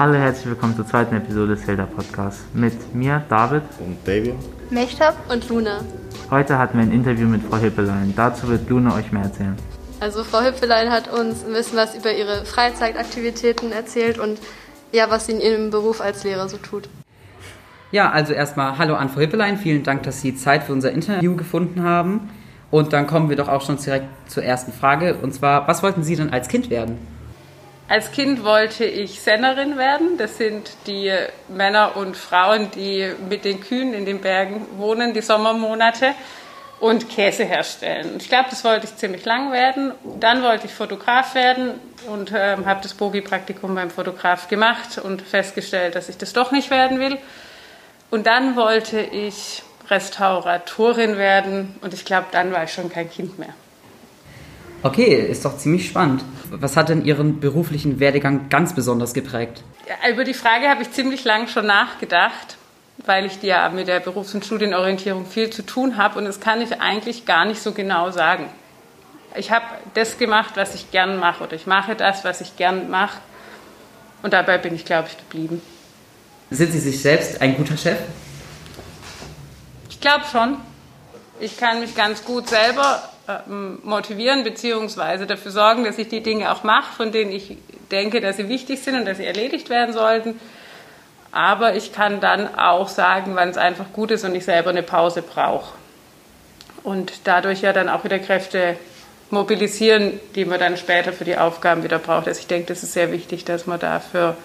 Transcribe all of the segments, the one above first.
Hallo, herzlich willkommen zur zweiten Episode des Hilda Podcasts mit mir, David und David, Mechtab und Luna. Heute hatten wir ein Interview mit Frau Hippelein. Dazu wird Luna euch mehr erzählen. Also Frau Hippelein hat uns ein bisschen was über ihre Freizeitaktivitäten erzählt und ja, was sie in ihrem Beruf als Lehrer so tut. Ja, also erstmal Hallo an Frau Hippelein. Vielen Dank, dass Sie Zeit für unser Interview gefunden haben. Und dann kommen wir doch auch schon direkt zur ersten Frage. Und zwar, was wollten Sie denn als Kind werden? Als Kind wollte ich Sennerin werden. Das sind die Männer und Frauen, die mit den Kühen in den Bergen wohnen, die Sommermonate und Käse herstellen. Ich glaube, das wollte ich ziemlich lang werden. Dann wollte ich Fotograf werden und äh, habe das Bogi-Praktikum beim Fotograf gemacht und festgestellt, dass ich das doch nicht werden will. Und dann wollte ich Restauratorin werden und ich glaube, dann war ich schon kein Kind mehr. Okay, ist doch ziemlich spannend. Was hat denn Ihren beruflichen Werdegang ganz besonders geprägt? Über die Frage habe ich ziemlich lang schon nachgedacht, weil ich ja mit der Berufs- und Studienorientierung viel zu tun habe und das kann ich eigentlich gar nicht so genau sagen. Ich habe das gemacht, was ich gern mache oder ich mache das, was ich gern mache und dabei bin ich, glaube ich, geblieben. Sind Sie sich selbst ein guter Chef? Ich glaube schon. Ich kann mich ganz gut selber motivieren bzw. dafür sorgen, dass ich die Dinge auch mache, von denen ich denke, dass sie wichtig sind und dass sie erledigt werden sollten. Aber ich kann dann auch sagen, wann es einfach gut ist und ich selber eine Pause brauche. Und dadurch ja dann auch wieder Kräfte mobilisieren, die man dann später für die Aufgaben wieder braucht. Also ich denke, das ist sehr wichtig, dass man dafür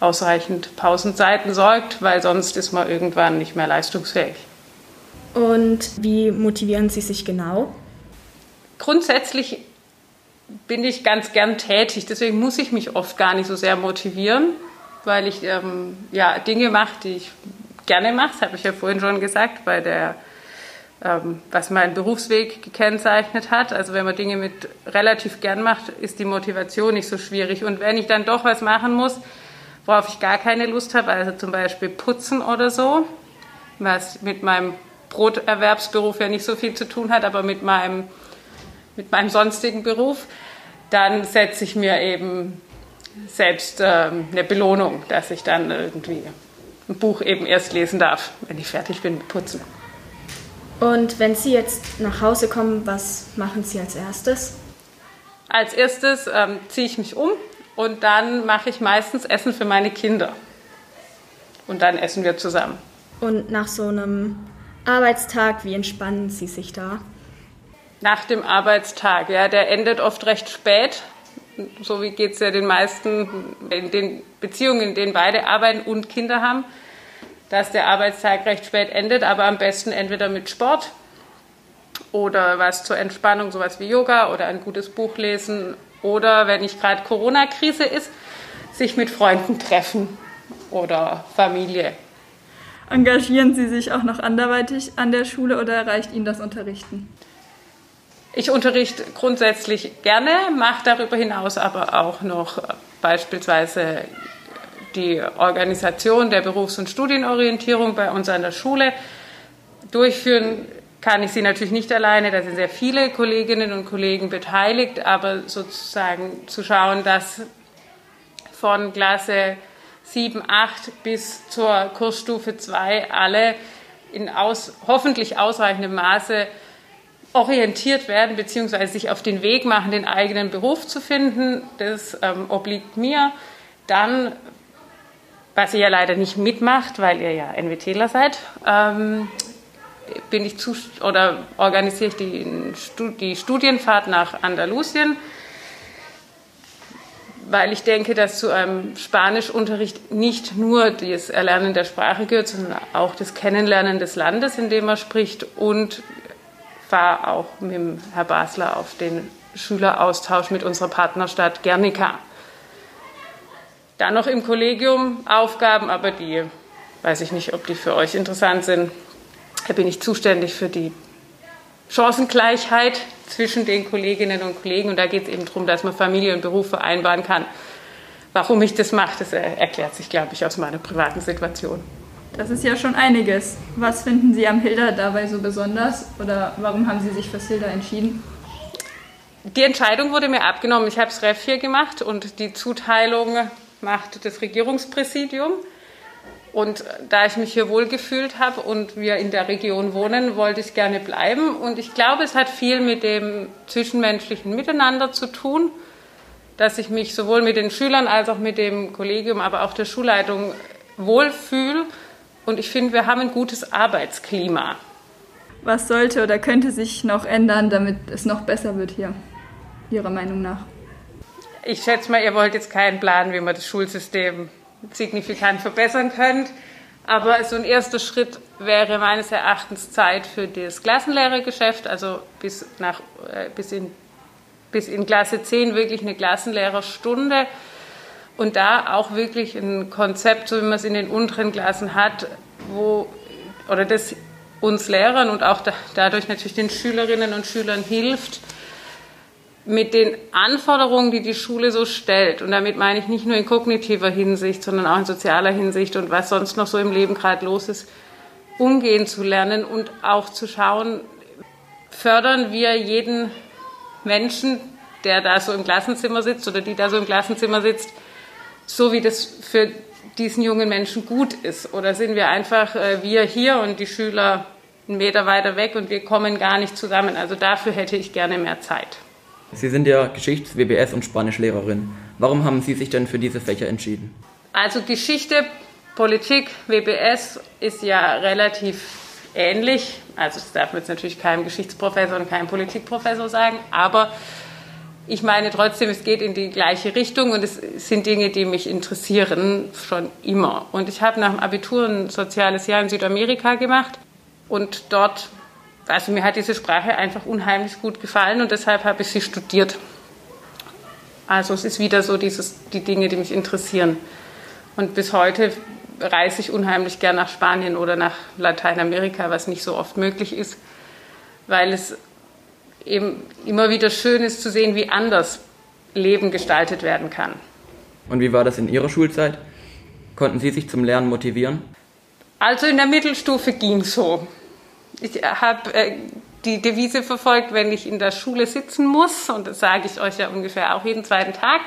ausreichend Pausenzeiten sorgt, weil sonst ist man irgendwann nicht mehr leistungsfähig. Und wie motivieren Sie sich genau? Grundsätzlich bin ich ganz gern tätig, deswegen muss ich mich oft gar nicht so sehr motivieren, weil ich ähm, ja, Dinge mache, die ich gerne mache. Das habe ich ja vorhin schon gesagt, bei der, ähm, was meinen Berufsweg gekennzeichnet hat. Also wenn man Dinge mit relativ gern macht, ist die Motivation nicht so schwierig. Und wenn ich dann doch was machen muss, worauf ich gar keine Lust habe, also zum Beispiel putzen oder so, was mit meinem Broterwerbsberuf ja nicht so viel zu tun hat, aber mit meinem, mit meinem sonstigen Beruf, dann setze ich mir eben selbst ähm, eine Belohnung, dass ich dann irgendwie ein Buch eben erst lesen darf, wenn ich fertig bin mit Putzen. Und wenn Sie jetzt nach Hause kommen, was machen Sie als erstes? Als erstes ähm, ziehe ich mich um und dann mache ich meistens Essen für meine Kinder. Und dann essen wir zusammen. Und nach so einem Arbeitstag, wie entspannen Sie sich da? Nach dem Arbeitstag, ja, der endet oft recht spät. So wie geht es ja den meisten in den Beziehungen, in denen beide arbeiten und Kinder haben, dass der Arbeitstag recht spät endet, aber am besten entweder mit Sport oder was zur Entspannung, sowas wie Yoga oder ein gutes Buch lesen oder wenn nicht gerade Corona-Krise ist, sich mit Freunden treffen oder Familie. Engagieren Sie sich auch noch anderweitig an der Schule oder reicht Ihnen das Unterrichten? Ich unterrichte grundsätzlich gerne, mache darüber hinaus aber auch noch beispielsweise die Organisation der Berufs- und Studienorientierung bei uns an der Schule. Durchführen kann ich sie natürlich nicht alleine, da sind sehr viele Kolleginnen und Kollegen beteiligt, aber sozusagen zu schauen, dass von Klasse 7, 8 bis zur Kursstufe 2 alle in aus, hoffentlich ausreichendem Maße orientiert werden bzw. sich auf den Weg machen, den eigenen Beruf zu finden. Das ähm, obliegt mir. Dann, was ihr ja leider nicht mitmacht, weil ihr ja NWTler seid, ähm, bin ich zu, oder organisiere ich die, die Studienfahrt nach Andalusien weil ich denke, dass zu einem Spanischunterricht nicht nur das Erlernen der Sprache gehört, sondern auch das Kennenlernen des Landes, in dem man spricht und fahre auch mit dem Herr Basler auf den Schüleraustausch mit unserer Partnerstadt Guernica. Dann noch im Kollegium Aufgaben, aber die weiß ich nicht, ob die für euch interessant sind. Da bin ich zuständig für die Chancengleichheit zwischen den Kolleginnen und Kollegen. Und da geht es eben darum, dass man Familie und Beruf vereinbaren kann. Warum ich das mache, das erklärt sich, glaube ich, aus meiner privaten Situation. Das ist ja schon einiges. Was finden Sie am Hilda dabei so besonders? Oder warum haben Sie sich fürs Hilda entschieden? Die Entscheidung wurde mir abgenommen. Ich habe das Ref hier gemacht und die Zuteilung macht das Regierungspräsidium. Und da ich mich hier wohlgefühlt habe und wir in der Region wohnen, wollte ich gerne bleiben. Und ich glaube, es hat viel mit dem zwischenmenschlichen Miteinander zu tun, dass ich mich sowohl mit den Schülern als auch mit dem Kollegium, aber auch der Schulleitung wohlfühle. Und ich finde, wir haben ein gutes Arbeitsklima. Was sollte oder könnte sich noch ändern, damit es noch besser wird hier, Ihrer Meinung nach? Ich schätze mal, ihr wollt jetzt keinen Plan, wie man das Schulsystem signifikant verbessern könnt. Aber so ein erster Schritt wäre meines Erachtens Zeit für das Klassenlehrergeschäft, also bis, nach, äh, bis, in, bis in Klasse 10 wirklich eine Klassenlehrerstunde und da auch wirklich ein Konzept, so wie man es in den unteren Klassen hat, wo, oder das uns Lehrern und auch da, dadurch natürlich den Schülerinnen und Schülern hilft, mit den Anforderungen, die die Schule so stellt, und damit meine ich nicht nur in kognitiver Hinsicht, sondern auch in sozialer Hinsicht und was sonst noch so im Leben gerade los ist, umgehen zu lernen und auch zu schauen, fördern wir jeden Menschen, der da so im Klassenzimmer sitzt oder die da so im Klassenzimmer sitzt, so wie das für diesen jungen Menschen gut ist? Oder sind wir einfach äh, wir hier und die Schüler einen Meter weiter weg und wir kommen gar nicht zusammen? Also dafür hätte ich gerne mehr Zeit. Sie sind ja Geschichts-, WBS- und Spanischlehrerin. Warum haben Sie sich denn für diese Fächer entschieden? Also Geschichte, Politik, WBS ist ja relativ ähnlich. Also das darf man jetzt natürlich keinem Geschichtsprofessor und keinem Politikprofessor sagen, aber ich meine trotzdem, es geht in die gleiche Richtung und es sind Dinge, die mich interessieren schon immer. Und ich habe nach dem Abitur ein soziales Jahr in Südamerika gemacht und dort also mir hat diese Sprache einfach unheimlich gut gefallen und deshalb habe ich sie studiert. Also es ist wieder so dieses, die Dinge, die mich interessieren. Und bis heute reise ich unheimlich gern nach Spanien oder nach Lateinamerika, was nicht so oft möglich ist, weil es eben immer wieder schön ist zu sehen, wie anders Leben gestaltet werden kann. Und wie war das in Ihrer Schulzeit? Konnten Sie sich zum Lernen motivieren? Also in der Mittelstufe ging so. Ich habe äh, die Devise verfolgt, wenn ich in der Schule sitzen muss, und das sage ich euch ja ungefähr auch jeden zweiten Tag,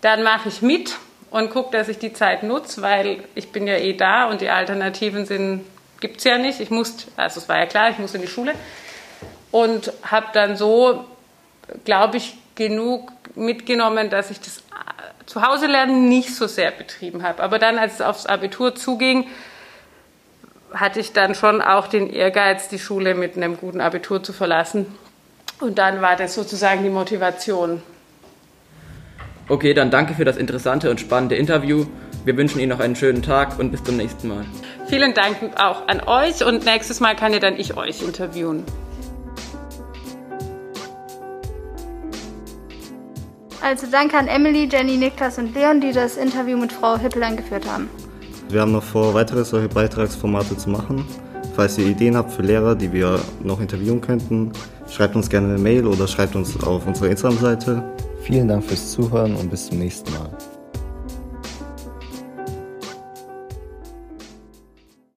dann mache ich mit und gucke, dass ich die Zeit nutze, weil ich bin ja eh da und die Alternativen sind gibt es ja nicht. Ich musste, also es war ja klar, ich muss in die Schule und habe dann so, glaube ich, genug mitgenommen, dass ich das Zuhause lernen nicht so sehr betrieben habe. Aber dann, als es aufs Abitur zuging, hatte ich dann schon auch den Ehrgeiz, die Schule mit einem guten Abitur zu verlassen. Und dann war das sozusagen die Motivation. Okay, dann danke für das interessante und spannende Interview. Wir wünschen Ihnen noch einen schönen Tag und bis zum nächsten Mal. Vielen Dank auch an euch und nächstes Mal kann ja dann ich euch interviewen. Also danke an Emily, Jenny, Niklas und Leon, die das Interview mit Frau Hippelein geführt haben. Wir haben noch vor, weitere solche Beitragsformate zu machen. Falls ihr Ideen habt für Lehrer, die wir noch interviewen könnten, schreibt uns gerne eine Mail oder schreibt uns auf unsere Instagram-Seite. Vielen Dank fürs Zuhören und bis zum nächsten Mal.